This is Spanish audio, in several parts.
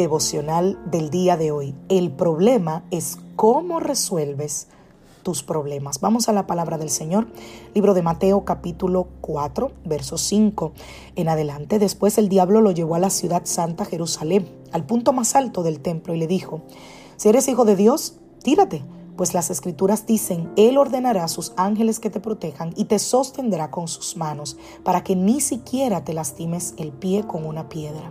Devocional del día de hoy. El problema es cómo resuelves tus problemas. Vamos a la palabra del Señor. Libro de Mateo capítulo 4, verso 5 en adelante. Después el diablo lo llevó a la ciudad santa Jerusalén, al punto más alto del templo, y le dijo, si eres hijo de Dios, tírate, pues las escrituras dicen, Él ordenará a sus ángeles que te protejan y te sostendrá con sus manos, para que ni siquiera te lastimes el pie con una piedra.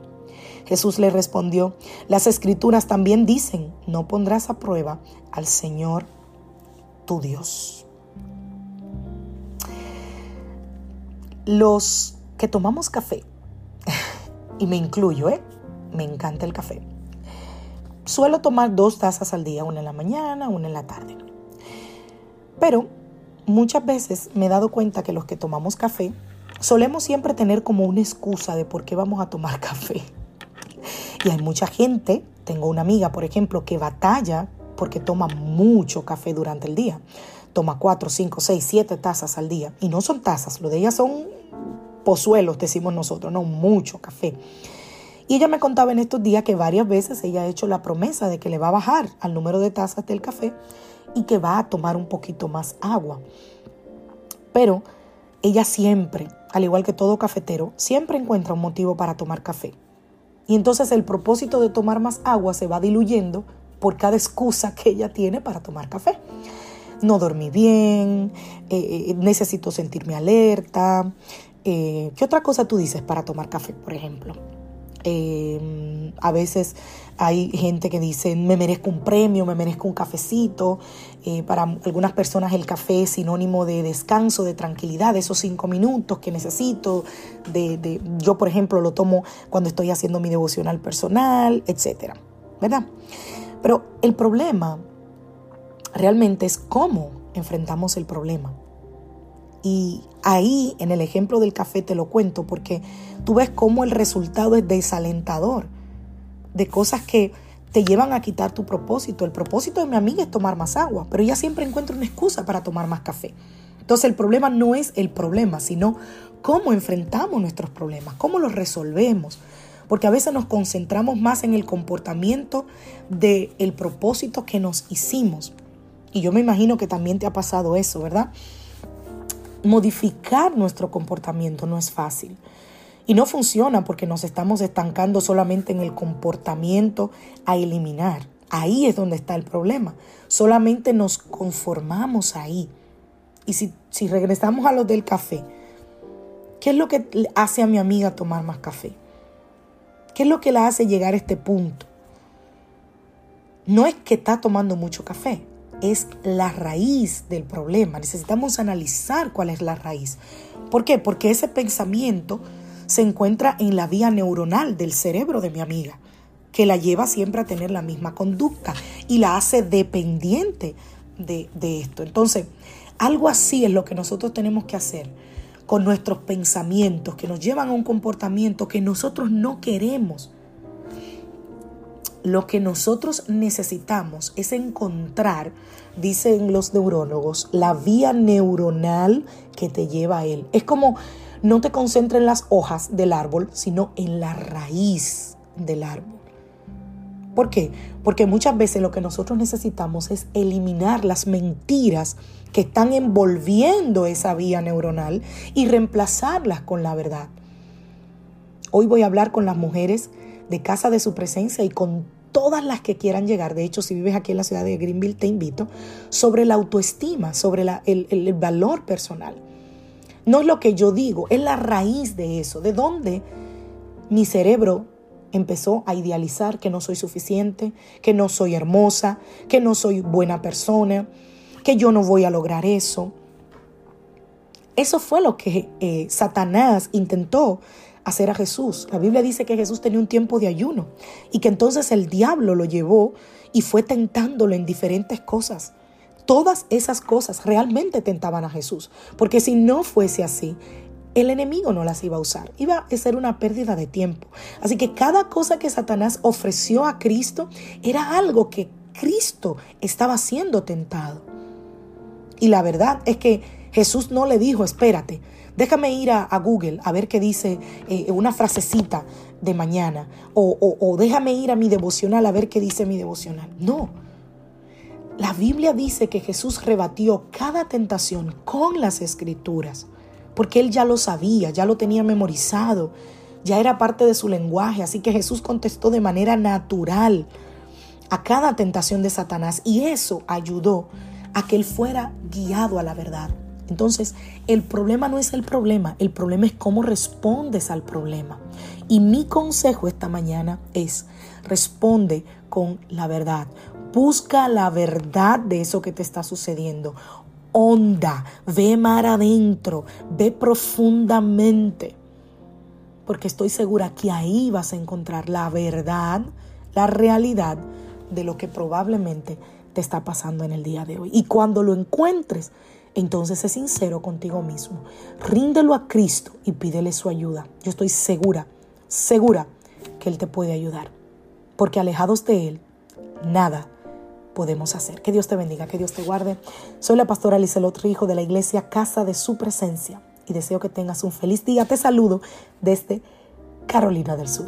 Jesús le respondió, las escrituras también dicen, no pondrás a prueba al Señor tu Dios. Los que tomamos café, y me incluyo, ¿eh? me encanta el café, suelo tomar dos tazas al día, una en la mañana, una en la tarde. Pero muchas veces me he dado cuenta que los que tomamos café solemos siempre tener como una excusa de por qué vamos a tomar café. Y hay mucha gente, tengo una amiga, por ejemplo, que batalla porque toma mucho café durante el día. Toma cuatro, cinco, seis, siete tazas al día. Y no son tazas, lo de ella son pozuelos, decimos nosotros, no, mucho café. Y ella me contaba en estos días que varias veces ella ha hecho la promesa de que le va a bajar al número de tazas del café y que va a tomar un poquito más agua. Pero ella siempre, al igual que todo cafetero, siempre encuentra un motivo para tomar café. Y entonces el propósito de tomar más agua se va diluyendo por cada excusa que ella tiene para tomar café. No dormí bien, eh, eh, necesito sentirme alerta. Eh, ¿Qué otra cosa tú dices para tomar café, por ejemplo? A veces hay gente que dice, me merezco un premio, me merezco un cafecito. Eh, para algunas personas el café es sinónimo de descanso, de tranquilidad, de esos cinco minutos que necesito. De, yo, por ejemplo, lo tomo cuando estoy haciendo mi devocional personal, etc. ¿Verdad? Pero el problema realmente es cómo enfrentamos el problema. Y ahí, en el ejemplo del café, te lo cuento porque tú ves cómo el resultado es desalentador de cosas que te llevan a quitar tu propósito. El propósito de mi amiga es tomar más agua, pero ella siempre encuentra una excusa para tomar más café. Entonces el problema no es el problema, sino cómo enfrentamos nuestros problemas, cómo los resolvemos. Porque a veces nos concentramos más en el comportamiento del el propósito que nos hicimos. Y yo me imagino que también te ha pasado eso, ¿verdad? modificar nuestro comportamiento no es fácil. Y no funciona porque nos estamos estancando solamente en el comportamiento a eliminar. Ahí es donde está el problema. Solamente nos conformamos ahí. Y si, si regresamos a lo del café, ¿qué es lo que hace a mi amiga tomar más café? ¿Qué es lo que la hace llegar a este punto? No es que está tomando mucho café, es la raíz del problema. Necesitamos analizar cuál es la raíz. ¿Por qué? Porque ese pensamiento se encuentra en la vía neuronal del cerebro de mi amiga, que la lleva siempre a tener la misma conducta y la hace dependiente de, de esto. Entonces, algo así es lo que nosotros tenemos que hacer con nuestros pensamientos que nos llevan a un comportamiento que nosotros no queremos lo que nosotros necesitamos es encontrar, dicen los neurólogos, la vía neuronal que te lleva a él. Es como no te concentres en las hojas del árbol, sino en la raíz del árbol. ¿Por qué? Porque muchas veces lo que nosotros necesitamos es eliminar las mentiras que están envolviendo esa vía neuronal y reemplazarlas con la verdad. Hoy voy a hablar con las mujeres de Casa de Su Presencia y con todas las que quieran llegar. De hecho, si vives aquí en la ciudad de Greenville, te invito sobre la autoestima, sobre el valor personal. No es lo que yo digo, es la raíz de eso, de dónde mi cerebro empezó a idealizar que no soy suficiente, que no soy hermosa, que no soy buena persona, que yo no voy a lograr eso. Eso fue lo que eh, Satanás intentó hacer a Jesús. La Biblia dice que Jesús tenía un tiempo de ayuno y que entonces el diablo lo llevó y fue tentándolo en diferentes cosas. Todas esas cosas realmente tentaban a Jesús, porque si no fuese así, el enemigo no las iba a usar. Iba a ser una pérdida de tiempo. Así que cada cosa que Satanás ofreció a Cristo era algo que Cristo estaba siendo tentado. Y la verdad es que Jesús no le dijo, espérate, déjame ir a, Google a ver qué dice eh, una frasecita de mañana. O, o déjame ir a mi devocional a ver qué dice mi devocional. No. La Biblia dice que Jesús rebatió cada tentación con las escrituras porque él ya lo sabía, ya lo tenía memorizado, ya era parte de su lenguaje, así que Jesús contestó de manera natural a cada tentación de Satanás y eso ayudó a que él fuera guiado a la verdad. Entonces, el problema no es el problema, el problema es cómo respondes al problema. Y mi consejo esta mañana es, responde con la verdad. Busca la verdad de eso que te está sucediendo honda, ve mar adentro, ve profundamente. Porque estoy segura que ahí vas a encontrar la verdad, la realidad de lo que probablemente te está pasando en el día de hoy. Y cuando lo encuentres, entonces es sincero contigo mismo. Ríndelo a Cristo y pídele su ayuda. Yo estoy segura, segura que Él te puede ayudar. Porque alejados de Él, nada podemos hacer. Que Dios te bendiga, que Dios te guarde. Soy la pastora Lizelot Hijo de la iglesia Casa de Su Presencia y deseo que tengas un feliz día. Te saludo desde Carolina del Sur.